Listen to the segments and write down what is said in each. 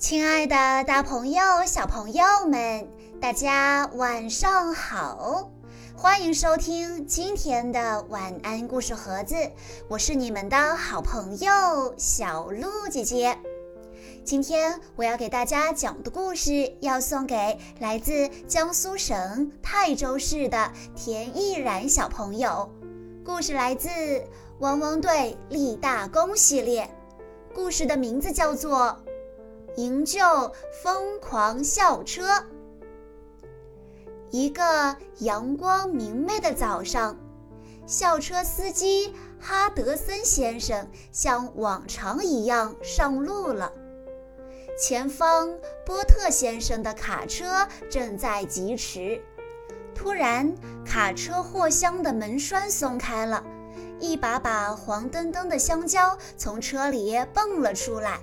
亲爱的，大朋友、小朋友们，大家晚上好！欢迎收听今天的晚安故事盒子，我是你们的好朋友小鹿姐姐。今天我要给大家讲的故事，要送给来自江苏省泰州市的田毅然小朋友。故事来自《汪汪队立大功》系列，故事的名字叫做。营救疯狂校车。一个阳光明媚的早上，校车司机哈德森先生像往常一样上路了。前方，波特先生的卡车正在疾驰。突然，卡车货箱的门栓松开了，一把把黄澄澄的香蕉从车里蹦了出来。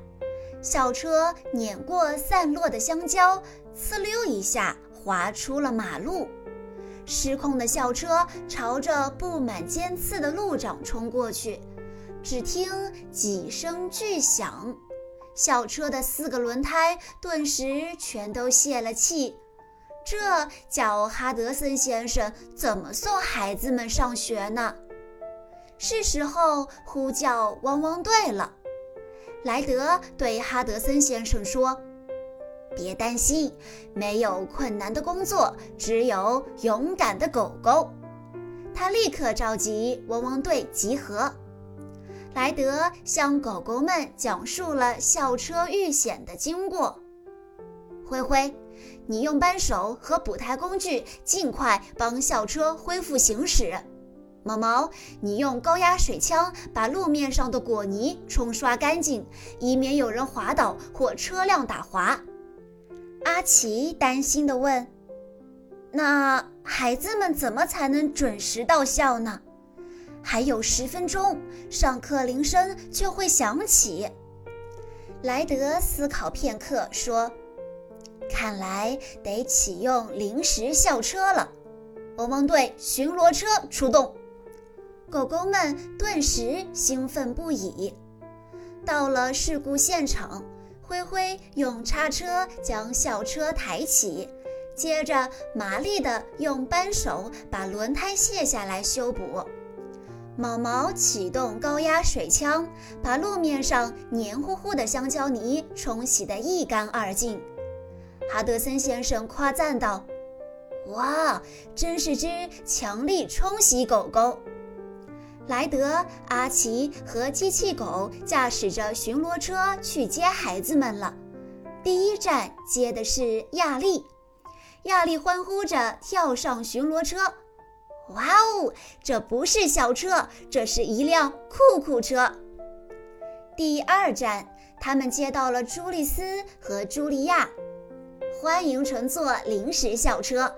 小车碾过散落的香蕉，呲溜一下滑出了马路。失控的校车朝着布满尖刺的路障冲过去，只听几声巨响，校车的四个轮胎顿时全都泄了气。这叫哈德森先生怎么送孩子们上学呢？是时候呼叫汪汪队了。莱德对哈德森先生说：“别担心，没有困难的工作，只有勇敢的狗狗。”他立刻召集汪汪队集合。莱德向狗狗们讲述了校车遇险的经过。灰灰，你用扳手和补胎工具，尽快帮校车恢复行驶。毛毛，你用高压水枪把路面上的果泥冲刷干净，以免有人滑倒或车辆打滑。阿奇担心地问：“那孩子们怎么才能准时到校呢？还有十分钟，上课铃声就会响起。”莱德思考片刻说：“看来得启用临时校车了。汪汪队巡逻车出动。”狗狗们顿时兴奋不已。到了事故现场，灰灰用叉车将校车抬起，接着麻利地用扳手把轮胎卸下来修补。毛毛启动高压水枪，把路面上黏糊糊的香蕉泥冲洗得一干二净。哈德森先生夸赞道：“哇，真是只强力冲洗狗狗！”莱德、阿奇和机器狗驾驶着巡逻车去接孩子们了。第一站接的是亚丽，亚丽欢呼着跳上巡逻车。哇哦，这不是小车，这是一辆酷酷车。第二站，他们接到了朱丽斯和茱莉亚，欢迎乘坐临时校车。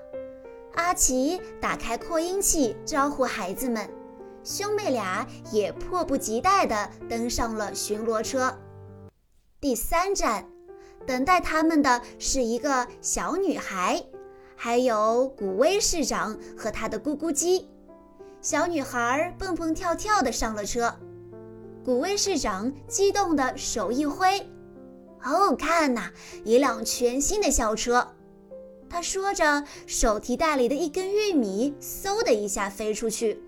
阿奇打开扩音器招呼孩子们。兄妹俩也迫不及待地登上了巡逻车。第三站，等待他们的是一个小女孩，还有古威市长和他的咕咕鸡。小女孩蹦蹦跳跳地上了车，古威市长激动地手一挥：“哦，看呐，一辆全新的校车！”他说着，手提袋里的一根玉米嗖的一下飞出去。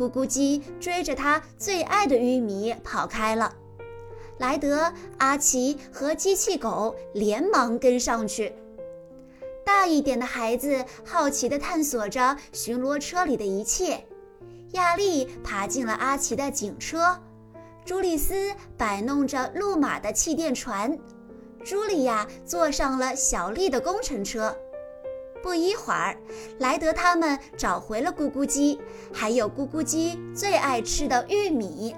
咕咕鸡追着他最爱的玉米跑开了，莱德、阿奇和机器狗连忙跟上去。大一点的孩子好奇地探索着巡逻车里的一切。亚丽爬进了阿奇的警车，朱丽斯摆弄着路马的气垫船，茱莉亚坐上了小丽的工程车。不一会儿，莱德他们找回了咕咕鸡，还有咕咕鸡最爱吃的玉米。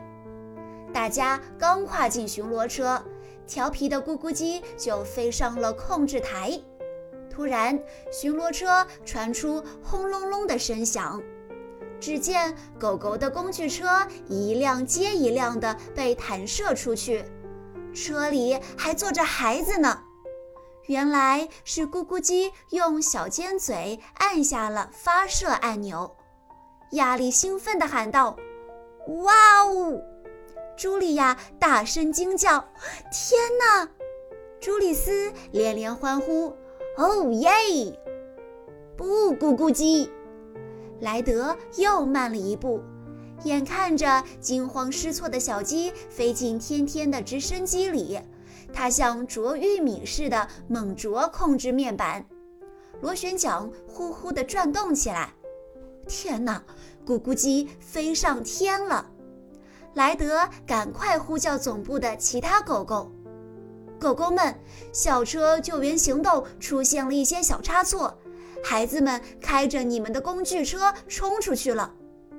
大家刚跨进巡逻车，调皮的咕咕鸡就飞上了控制台。突然，巡逻车传出轰隆隆的声响，只见狗狗的工具车一辆接一辆地被弹射出去，车里还坐着孩子呢。原来是咕咕鸡用小尖嘴按下了发射按钮，亚丽兴奋地喊道：“哇哦！”茱莉亚大声惊叫：“天哪！”朱莉斯连连欢呼：“哦耶！”不，咕咕鸡。莱德又慢了一步，眼看着惊慌失措的小鸡飞进天天的直升机里，它像啄玉米似的猛啄控制面板，螺旋桨呼呼地转动起来。天哪，咕咕鸡飞上天了！莱德赶快呼叫总部的其他狗狗，狗狗们，校车救援行动出现了一些小差错。孩子们开着你们的工具车冲出去了，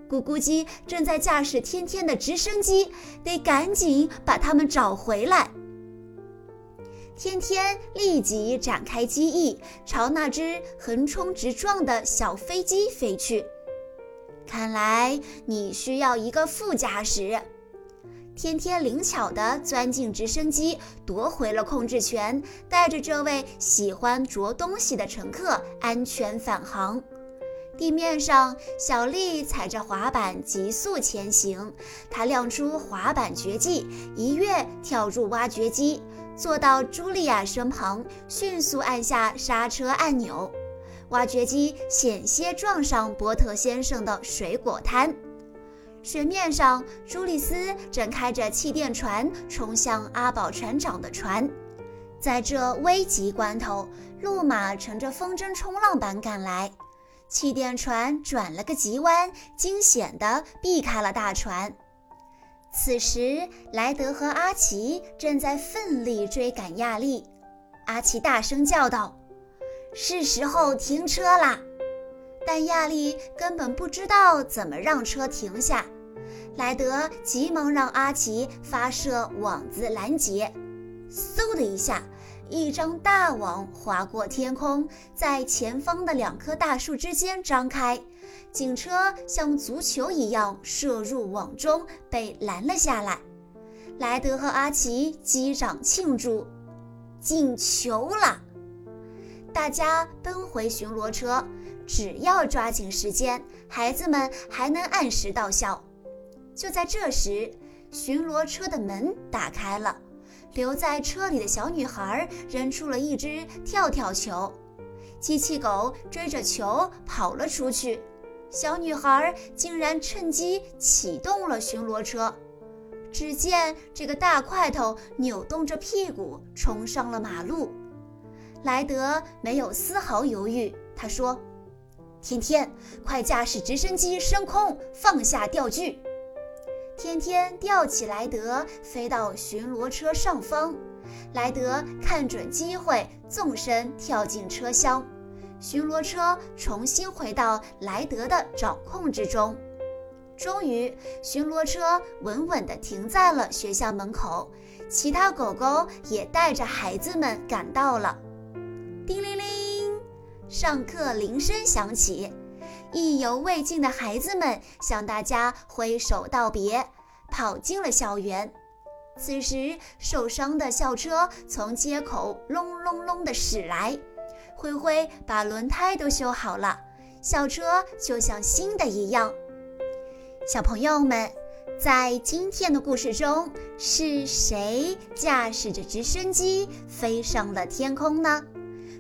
咕咕鸡正在驾驶天天的直升机，得赶紧把他们找回来。天天立即展开机翼，朝那只横冲直撞的小飞机飞去。看来你需要一个副驾驶。天天灵巧地钻进直升机，夺回了控制权，带着这位喜欢啄东西的乘客安全返航。地面上，小丽踩着滑板急速前行。她亮出滑板绝技，一跃跳入挖掘机，坐到茱莉亚身旁，迅速按下刹车按钮。挖掘机险些撞上波特先生的水果摊。水面上，朱丽斯正开着气垫船冲向阿宝船长的船。在这危急关头，路马乘着风筝冲浪板赶来，气垫船转了个急弯，惊险地避开了大船。此时，莱德和阿奇正在奋力追赶亚丽。阿奇大声叫道：“是时候停车啦！”但亚丽根本不知道怎么让车停下。莱德急忙让阿奇发射网子拦截，嗖的一下，一张大网划过天空，在前方的两棵大树之间张开。警车像足球一样射入网中，被拦了下来。莱德和阿奇击掌庆祝，进球了！大家奔回巡逻车，只要抓紧时间，孩子们还能按时到校。就在这时，巡逻车的门打开了，留在车里的小女孩扔出了一只跳跳球，机器狗追着球跑了出去，小女孩竟然趁机启动了巡逻车。只见这个大块头扭动着屁股冲上了马路，莱德没有丝毫犹豫，他说：“天天，快驾驶直升机升空，放下钓具。”天天吊起莱德，飞到巡逻车上方。莱德看准机会，纵身跳进车厢。巡逻车重新回到莱德的掌控之中。终于，巡逻车稳稳地停在了学校门口。其他狗狗也带着孩子们赶到了。叮铃铃，上课铃声响起。意犹未尽的孩子们向大家挥手道别，跑进了校园。此时，受伤的校车从街口隆隆隆地驶来，灰灰把轮胎都修好了，校车就像新的一样。小朋友们，在今天的故事中，是谁驾驶着直升机飞上了天空呢？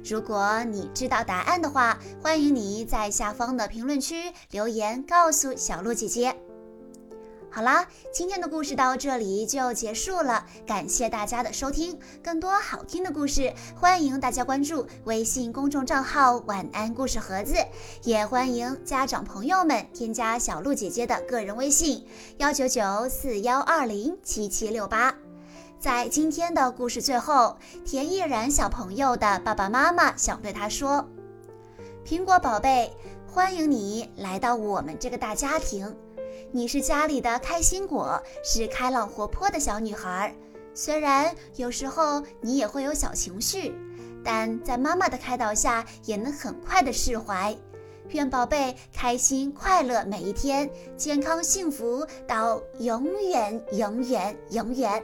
如果你知道答案的话，欢迎你在下方的评论区留言告诉小鹿姐姐。好啦，今天的故事到这里就结束了，感谢大家的收听。更多好听的故事，欢迎大家关注微信公众账号“晚安故事盒子”，也欢迎家长朋友们添加小鹿姐姐的个人微信：幺九九四幺二零七七六八。在今天的故事最后，田毅然小朋友的爸爸妈妈想对他说：“苹果宝贝，欢迎你来到我们这个大家庭。你是家里的开心果，是开朗活泼的小女孩。虽然有时候你也会有小情绪，但在妈妈的开导下，也能很快的释怀。愿宝贝开心快乐每一天，健康幸福到永远永远永远。”